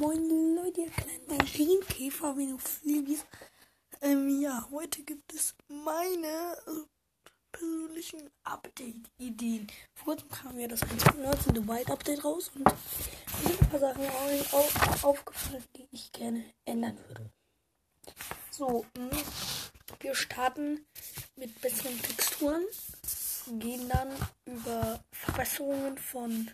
Moin Leute, ihr kleinen Marienkäfer, wie du fliegst. Ähm, ja, heute gibt es meine äh, persönlichen Update-Ideen. Vor kurzem kam ja das 1.19 Dubai Update raus und mir sind ein paar Sachen au au aufgefallen, die ich gerne ändern würde. So, mh, wir starten mit besseren Texturen, gehen dann über Verbesserungen von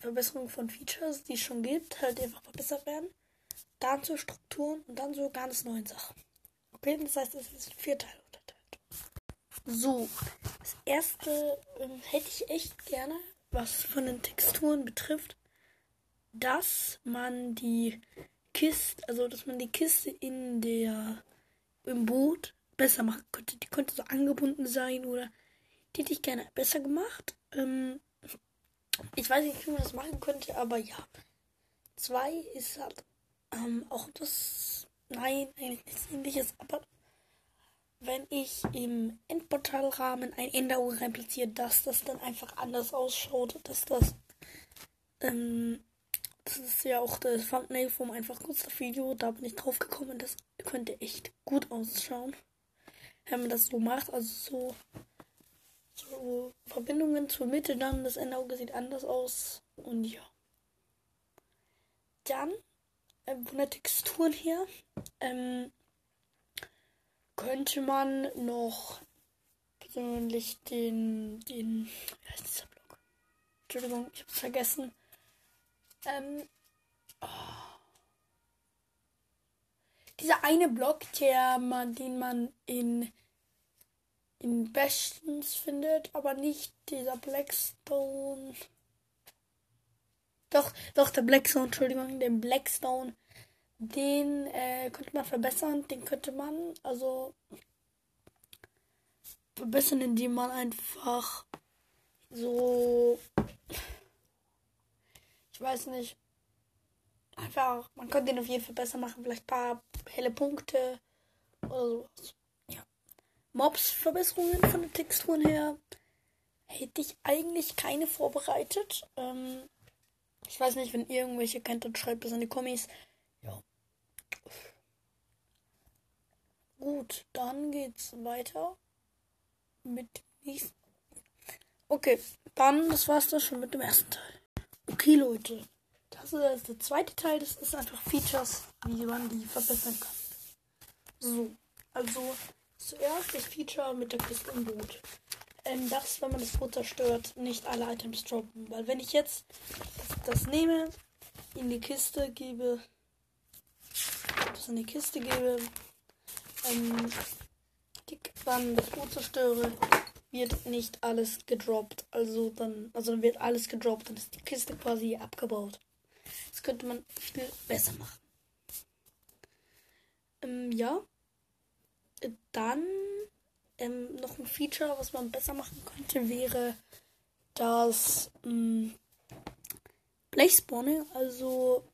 Verbesserung von Features, die es schon gibt, halt einfach verbessert werden. Dann zu Strukturen und dann so ganz neuen Sachen. Okay, das heißt, es ist vier Teile unterteilt. So, das erste ähm, hätte ich echt gerne, was von den Texturen betrifft, dass man die Kiste, also dass man die Kiste in der im Boot besser machen könnte. Die könnte so angebunden sein oder die hätte ich gerne besser gemacht. Ähm, ich weiß nicht, wie man das machen könnte, aber ja. Zwei ist halt ähm, auch das. Nein, eigentlich nichts ähnliches, aber wenn ich im Endportalrahmen ein Änderung reinplatziere, dass das dann einfach anders ausschaut, dass das. Ähm, das ist ja auch das Thumbnail vom einfach kurz das Video, da bin ich drauf gekommen, das könnte echt gut ausschauen. Wenn man das so macht, also so so Verbindungen zur Mitte dann. Das Endauge sieht anders aus. Und ja. Dann, äh, von der Textur her, ähm, könnte man noch persönlich den, den, wie heißt dieser Block? Entschuldigung, ich hab's vergessen. Ähm, oh. Dieser eine Block, der man, den man in in bestens findet, aber nicht dieser Blackstone. Doch, doch, der Blackstone, Entschuldigung, den Blackstone. Den äh, könnte man verbessern, den könnte man also verbessern, indem man einfach so. Ich weiß nicht. Einfach, man könnte den auf jeden Fall besser machen, vielleicht ein paar helle Punkte oder sowas. Mobs-Verbesserungen von den Texturen her hätte ich eigentlich keine vorbereitet. Ähm, ich weiß nicht, wenn ihr irgendwelche kennt, dann schreibt es in die Kommis. Ja. Gut, dann geht's weiter mit nächsten. Okay, dann, das war's das schon mit dem ersten Teil. Okay, Leute. Das ist der zweite Teil. Das ist einfach Features, wie man die verbessern kann. So, also Zuerst das Feature mit der Kiste im Boot. Ähm, dass, wenn man das Boot zerstört, nicht alle Items droppen. Weil wenn ich jetzt das, das nehme, in die Kiste gebe, das in die Kiste gebe, ähm, dann das Boot zerstöre, wird nicht alles gedroppt. Also dann, also dann wird alles gedroppt, dann ist die Kiste quasi abgebaut. Das könnte man viel besser machen. Ähm, ja dann ähm, noch ein Feature, was man besser machen könnte, wäre das ähm, Blechspawning. Also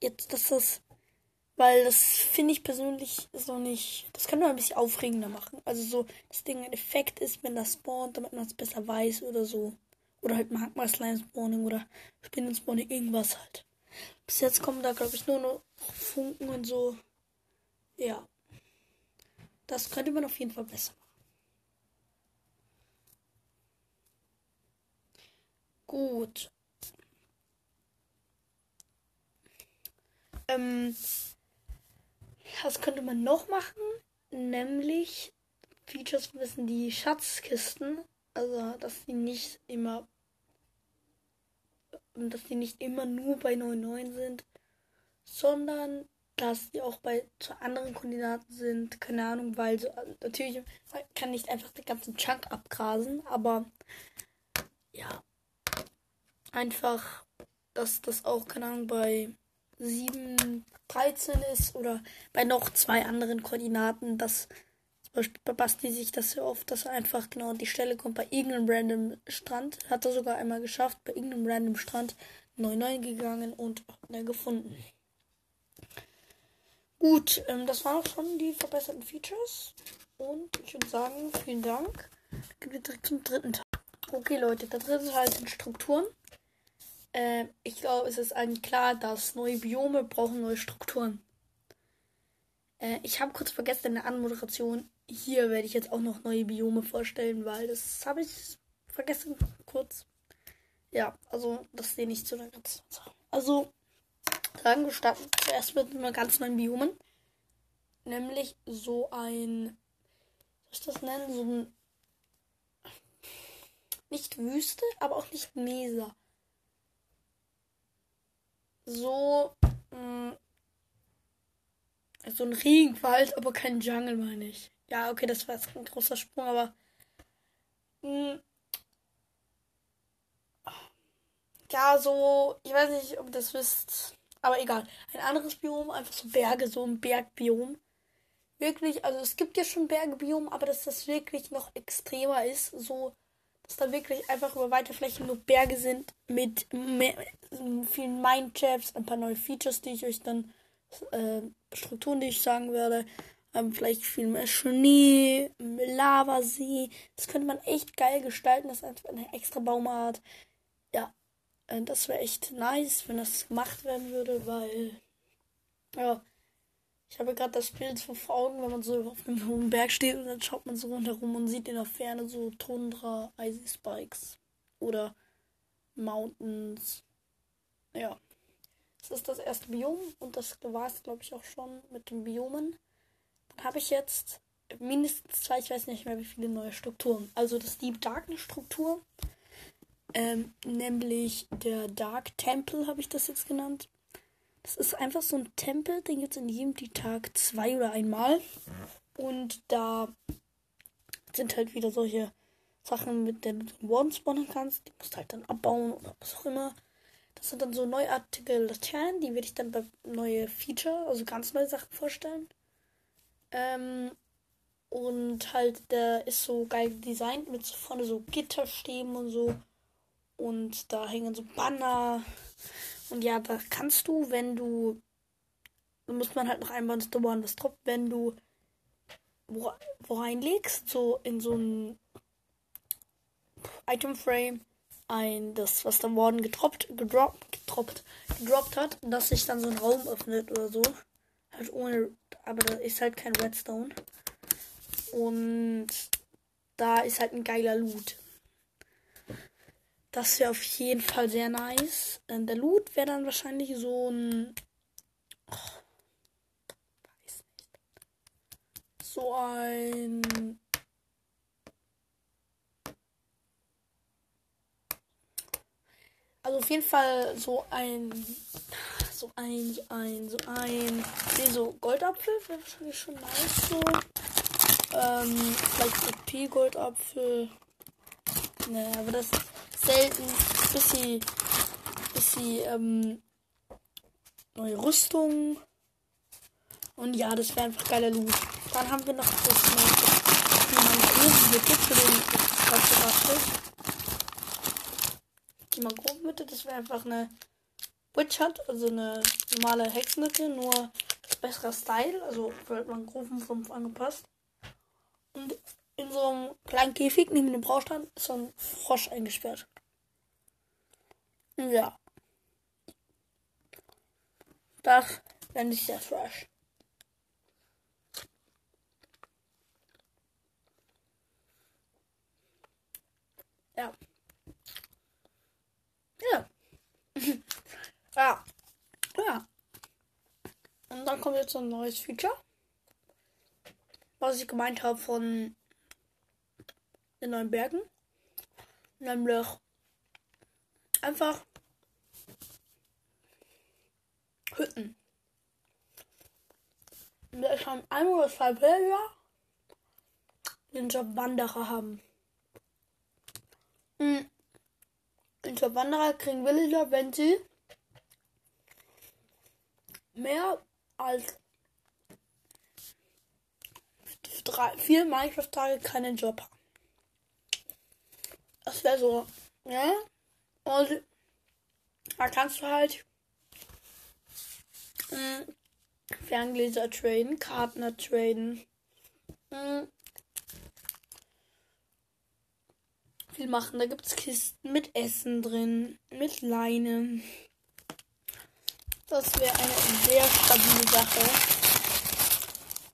jetzt, dass das, weil das finde ich persönlich noch nicht, das kann man ein bisschen aufregender machen. Also so, das Ding ein Effekt ist, wenn das spawnt, damit man es besser weiß oder so. Oder halt Magma Slime Spawning oder Spinnen Spawning, irgendwas halt. Bis jetzt kommen da, glaube ich, nur noch Funken und so. Ja. Das könnte man auf jeden Fall besser machen. Gut. Ähm, was könnte man noch machen? Nämlich Features wissen die Schatzkisten. Also, dass die nicht immer dass die nicht immer nur bei 9,9 sind, sondern dass die auch bei zu anderen Koordinaten sind. Keine Ahnung, weil so, also natürlich kann nicht einfach den ganzen Chunk abgrasen, aber ja. Einfach, dass das auch, keine Ahnung, bei 7, 13 ist oder bei noch zwei anderen Koordinaten, dass zum Beispiel bei Basti sich das sehr oft, dass er einfach genau an die Stelle kommt bei irgendeinem random Strand. Hat er sogar einmal geschafft, bei irgendeinem random Strand 9-9 gegangen und hat er gefunden. Gut, ähm, das waren auch schon die verbesserten Features. Und ich würde sagen, vielen Dank. Gehen wir direkt zum dritten Teil. Okay, Leute, der dritte Teil sind Strukturen. äh, ich glaube, es ist eigentlich klar, dass neue Biome brauchen neue Strukturen. Äh, ich habe kurz vergessen in der Anmoderation, hier werde ich jetzt auch noch neue Biome vorstellen, weil das habe ich vergessen kurz. Ja, also das sehe ich zu Sache. Also, wir starten zuerst mit einem ganz neuen Biomen. Nämlich so ein, soll ich das nennen? So ein, nicht Wüste, aber auch nicht Mesa. So, mh, mm, so ein Regenwald, aber kein Jungle, meine ich. Ja, okay, das war jetzt ein großer Sprung, aber. Mh, mm, ja, so, ich weiß nicht, ob ihr das wisst, aber egal. Ein anderes Biom, einfach so Berge, so ein Bergbiom. Wirklich, also es gibt ja schon Bergbiom, aber dass das wirklich noch extremer ist, so, dass da wirklich einfach über weite Flächen nur Berge sind mit mehr, vielen Mindchaps, ein paar neue Features, die ich euch dann, äh, Strukturen, die ich sagen werde, ähm, vielleicht viel mehr Schnee, Lavasee. Das könnte man echt geil gestalten, das ist einfach eine extra Baumart. Ja, das wäre echt nice, wenn das gemacht werden würde, weil. Ja. Ich habe gerade das Bild vor Augen, wenn man so auf einem hohen Berg steht und dann schaut man so rundherum und sieht in der Ferne so Tundra, Icy Spikes oder Mountains. Ja. Das ist das erste Biom und das war es, glaube ich, auch schon mit den Biomen. Dann habe ich jetzt mindestens zwei, ich weiß nicht mehr wie viele neue Strukturen. Also das Deep Darkness Struktur ähm, nämlich der Dark Temple habe ich das jetzt genannt. Das ist einfach so ein Tempel, den gibt es in jedem Tag zwei oder einmal. Und da sind halt wieder solche Sachen, mit denen du Warden spawnen kannst. Die musst du halt dann abbauen oder was auch immer. Das sind dann so neuartige Laternen, die werde ich dann bei neue Feature, also ganz neue Sachen vorstellen. Ähm, und halt, der ist so geil designt mit so vorne so Gitterstäben und so. Und da hängen so Banner. Und ja, da kannst du, wenn du. Da muss man halt noch einmal ins Dauern was droppt, wenn du wo, wo reinlegst, so in so ein Item Frame ein, das, was dann worden getroppt, gedroppt, getroppt, gedroppt hat, dass sich dann so ein Raum öffnet oder so. Halt ohne, aber da ist halt kein Redstone. Und da ist halt ein geiler Loot. Das wäre auf jeden Fall sehr nice. Ähm, der Loot wäre dann wahrscheinlich so ein. Oh, weiß nicht. So ein. Also auf jeden Fall so ein. So ein, so ein, so ein. Nee, so Goldapfel wäre wahrscheinlich schon nice so. Ähm, vielleicht OP-Goldapfel. Naja, aber das selten, bis sie, bis sie ähm, neue Rüstung. Und ja, das wäre einfach geiler Loot. Dann haben wir noch das die Hauptcharakter. Die Mangrovenhütte, das wäre einfach eine Witch Hut, also eine normale Hexenhütte, nur besserer Style, also für Mangroven 5 angepasst. Und in so einem kleinen Käfig neben dem Braustand ist so ein Frosch eingesperrt. Ja. Das fände ich sehr fresh. Ja. Ja. ja. Ja. Und dann kommt jetzt ein neues Feature. Was ich gemeint habe von den neuen Bergen. Nämlich einfach Hütten. Wir haben ein oder zwei Bilder, die einen Job Wanderer haben. Mhm. Job Wanderer kriegen Villager, wenn sie mehr als drei, vier Minecraft-Tage keinen Job haben. Das wäre so, ja. Und da kannst du halt mh, hm, Ferngläser traden, Karten traden. Mh, hm, viel machen. Da gibt es Kisten mit Essen drin, mit Leine. Das wäre eine sehr stabile Sache.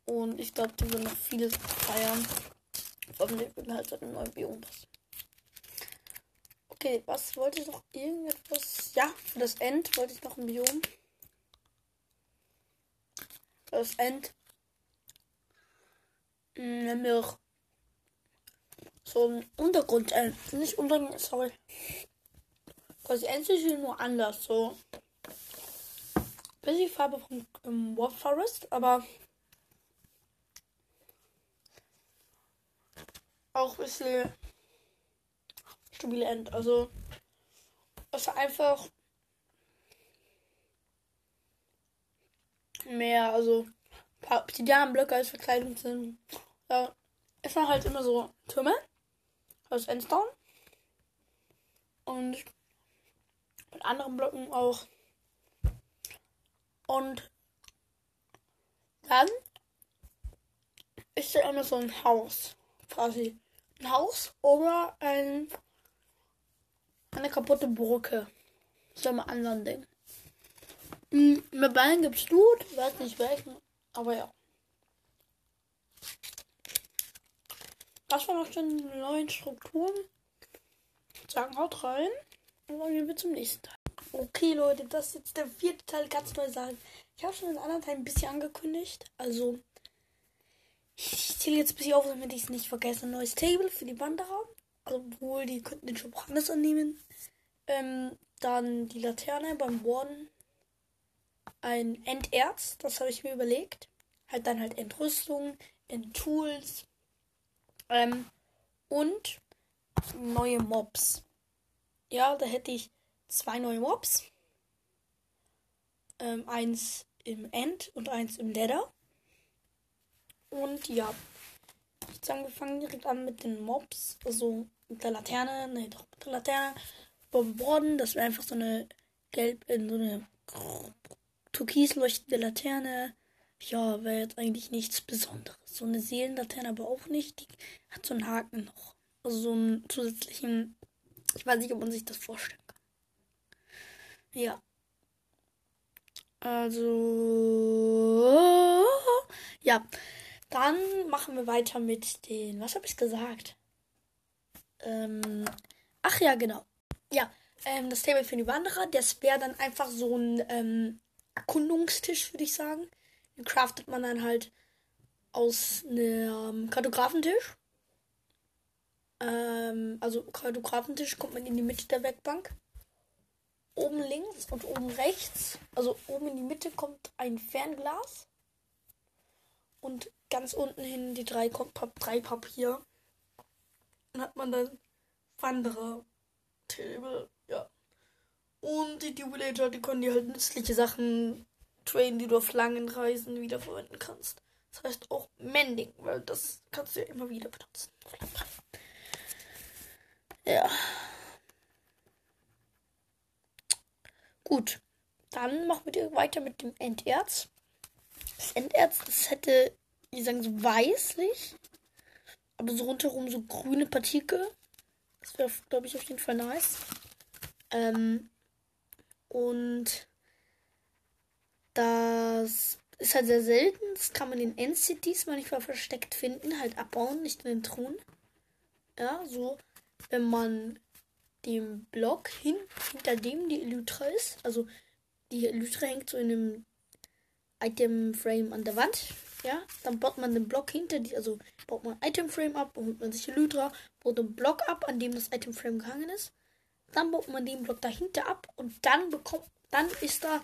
Und ich glaube, die würden noch viel feiern. Vor allem, würden halt zu einem neuen Biom passen. Okay, was wollte ich noch? Irgendetwas? Ja, für das End wollte ich noch ein Biom. Das End. Nämlich so ein Untergrund. Äh, nicht Untergrund, sorry. Quasi endlich nur anders. So. Bisschen Farbe vom ähm, Warp Forest, aber auch ein bisschen stabile End. Also, es ist einfach mehr, also ein paar Obsidianblöcke als Verkleidung sind. Ja, es war halt immer so Türme aus Endstone. Und mit anderen Blöcken auch. Und dann ist da immer so ein Haus. Quasi ein Haus oder ein eine kaputte Brücke. Ist ja mal anderen Ding. Mhm, mit beiden gibt's Loot, weiß nicht welchen, aber ja. Das war noch schon die neuen Strukturen. Sagen haut rein. Und dann gehen wir zum nächsten Teil. Okay, Leute, das ist jetzt der vierte Teil, ganz neu sagen. Ich habe schon den anderen Teil ein bisschen angekündigt. Also, ich zähle jetzt ein bisschen auf, damit ich es nicht vergesse. Ein neues Table für die Wanderer obwohl die könnten den anders annehmen. Ähm, dann die Laterne beim Warden. Ein Enderz, das habe ich mir überlegt. Halt dann halt Entrüstung, Endtools. Ähm, und neue Mobs. Ja, da hätte ich zwei neue Mobs. Ähm, eins im End und eins im Leather. Und ja, ich angefangen direkt an mit den Mobs. Also mit der Laterne, ne, doch mit der Laterne bombarden. Das wäre einfach so eine gelb, in so eine türkis leuchtende Laterne. Ja, wäre jetzt eigentlich nichts Besonderes. So eine Seelenlaterne aber auch nicht. Die hat so einen Haken noch. Also so einen zusätzlichen. Ich weiß nicht, ob man sich das vorstellen kann. Ja. Also. Ja. Dann machen wir weiter mit den. Was habe ich gesagt? Ähm, ach ja, genau. Ja, ähm, das Table für die Wanderer, das wäre dann einfach so ein ähm, Erkundungstisch, würde ich sagen. Den craftet man dann halt aus einem Kartografentisch. Ähm, also Kartografentisch kommt man in die Mitte der Werkbank. Oben links und oben rechts, also oben in die Mitte kommt ein Fernglas. Und ganz unten hin die drei, drei Papier. Dann hat man dann Wanderer, Table, ja. Und die Dubilator, die können dir halt nützliche Sachen trainen, die du auf langen Reisen wiederverwenden kannst. Das heißt auch Mending, weil das kannst du ja immer wieder benutzen. Ja. Gut. Dann machen wir weiter mit dem Enderz. Das Enderz, das hätte, wie sagen, so weißlich aber so rundherum so grüne Partikel. Das wäre, glaube ich, auf jeden Fall nice. Ähm, und das ist halt sehr selten. Das kann man in End-Cities manchmal versteckt finden. Halt abbauen, nicht in den Truhen. Ja, so, wenn man den Block hin, hinter dem die Elytra ist. Also die Elytra hängt so in einem Item-Frame an der Wand. Ja, dann baut man den Block hinter die, also baut man Item Frame ab, holt man sich Elytra, baut den Block ab, an dem das Item Frame gehangen ist. Dann baut man den Block dahinter ab und dann bekommt, dann ist da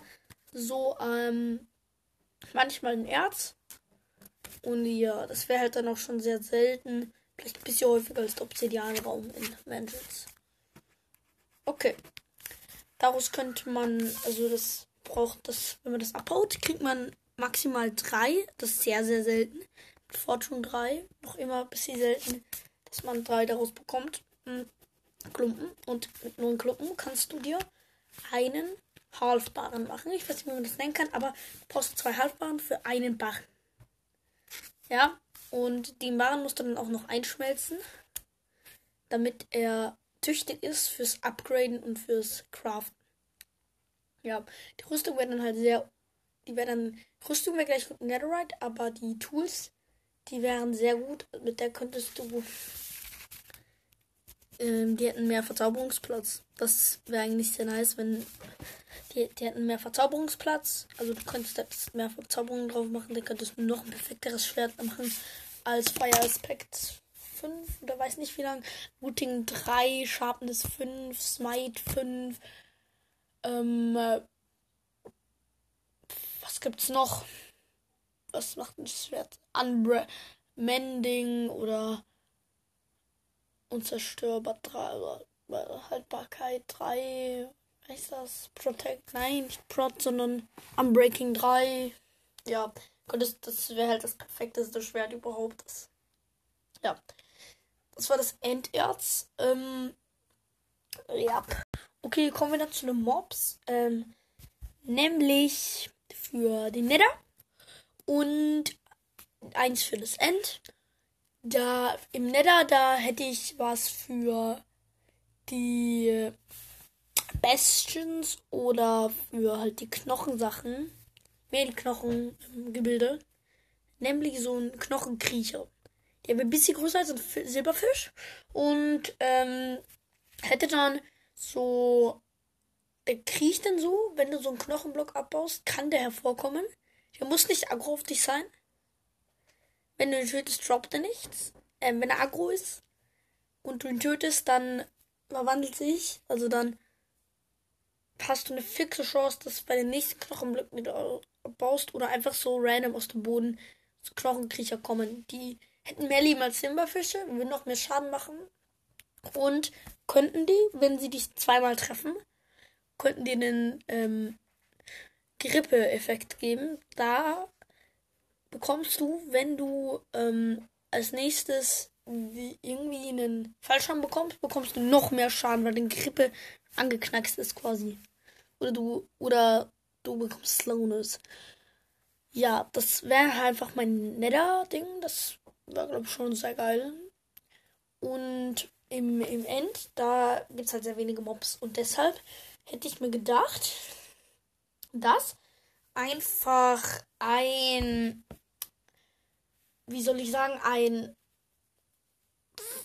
so ähm, manchmal ein Erz. Und ja, das wäre halt dann auch schon sehr selten. Vielleicht ein bisschen häufiger als der Obsidianraum in Vengeance. Okay. Daraus könnte man, also das braucht das, wenn man das abbaut, kriegt man maximal drei. Das ist sehr, sehr selten. Mit Fortune 3 noch immer ein bisschen selten, dass man drei daraus bekommt. Hm, Klumpen. Und mit neun Klumpen kannst du dir einen Halfbaren machen. Ich weiß nicht, wie man das nennen kann, aber du brauchst zwei Halfbaren für einen Barren. Ja, und den Barren musst du dann auch noch einschmelzen. damit er tüchtig ist fürs Upgraden und fürs Craften. Ja, die Rüstung wäre dann halt sehr, die wäre dann, Rüstung wäre gleich gut Netherite, aber die Tools, die wären sehr gut. Mit der könntest du, ähm, die hätten mehr Verzauberungsplatz. Das wäre eigentlich sehr nice, wenn die, die hätten mehr Verzauberungsplatz. Also du könntest jetzt mehr Verzauberungen drauf machen, dann könntest du noch ein perfekteres Schwert machen als Fire Aspect 5 oder weiß nicht wie lang. Routing 3, Sharpness 5, Smite 5. Ähm, äh, was gibt's noch? Was macht ein Schwert? Unbra Mending oder Unzerstörbar 3, Haltbarkeit 3, heißt das? Protect, nein, nicht Prot, sondern Unbreaking 3. Ja, das, das wäre halt das perfekteste Schwert überhaupt. Das, ja. Das war das Enderz. Ähm, ja. Okay, kommen wir dann zu den Mobs. Ähm, nämlich für den Nether und eins für das End. Da im Nether, da hätte ich was für die Bastions oder für halt die Knochensachen. Mehlknochengebilde. Nämlich so ein Knochenkriecher. Der wäre ein bisschen größer als ein Silberfisch. Und ähm, hätte dann so. Der kriecht dann so, wenn du so einen Knochenblock abbaust, kann der hervorkommen. Der muss nicht aggro auf dich sein. Wenn du ihn tötest, droppt er nichts. Ähm, wenn er aggro ist und du ihn tötest, dann verwandelt sich. Also dann hast du eine fixe Chance, dass bei den nächsten Knochenblöcken, die du baust, oder einfach so random aus dem Boden so Knochenkriecher kommen. Die hätten mehr Leben als Simberfische, würden noch mehr Schaden machen. Und könnten die, wenn sie dich zweimal treffen, könnten die einen ähm, Grippe-Effekt geben. Da bekommst du, wenn du ähm, als nächstes irgendwie einen Fallschaden bekommst, bekommst du noch mehr Schaden, weil die Grippe angeknackst ist quasi. Oder du, oder du bekommst Slowness. Ja, das wäre einfach mein netter Ding. Das war, glaube ich, schon sehr geil. Und im, im End, da gibt es halt sehr wenige Mobs. Und deshalb hätte ich mir gedacht, dass einfach ein, wie soll ich sagen, ein,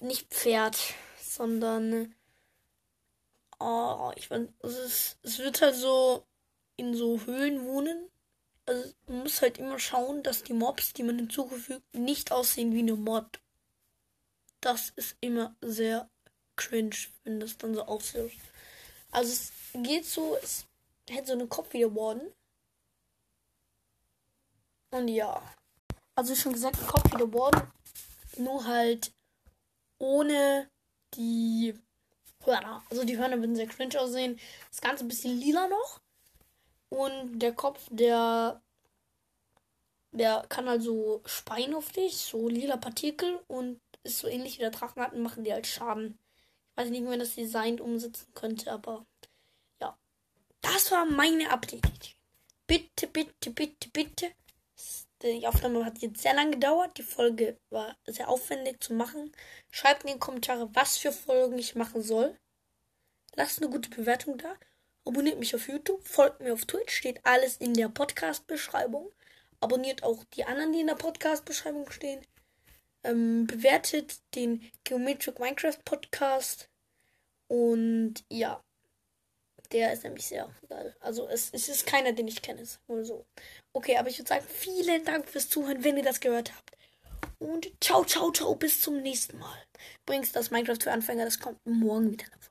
nicht Pferd, sondern, oh, ich meine, es, es wird halt so in so Höhlen wohnen also man muss halt immer schauen, dass die Mobs, die man hinzugefügt, nicht aussehen wie eine Mod. Das ist immer sehr cringe, wenn das dann so aussieht. Also es geht so, es hätte so eine Kopf wieder worden. Und ja. Also schon gesagt, ein Kopf wieder worden. Nur halt ohne die Hörner. Also die Hörner würden sehr cringe aussehen. Das Ganze ein bisschen lila noch. Und der Kopf, der, der kann also speien auf dich, so lila Partikel und ist so ähnlich wie der Drachenarten, machen die halt Schaden. Ich weiß nicht, wie man das Design umsetzen könnte, aber. Das war meine Update. Bitte, bitte, bitte, bitte. Die Aufnahme hat jetzt sehr lange gedauert. Die Folge war sehr aufwendig zu machen. Schreibt in die Kommentare, was für Folgen ich machen soll. Lasst eine gute Bewertung da. Abonniert mich auf YouTube, folgt mir auf Twitch, steht alles in der Podcast-Beschreibung. Abonniert auch die anderen, die in der Podcast-Beschreibung stehen. Ähm, bewertet den Geometric Minecraft Podcast. Und ja, der ist nämlich sehr geil. Also es, es ist keiner, den ich kenne, nur so. Okay, aber ich würde sagen, vielen Dank fürs Zuhören, wenn ihr das gehört habt. Und ciao, ciao, ciao, bis zum nächsten Mal. Übrigens, das Minecraft für Anfänger, das kommt morgen wieder.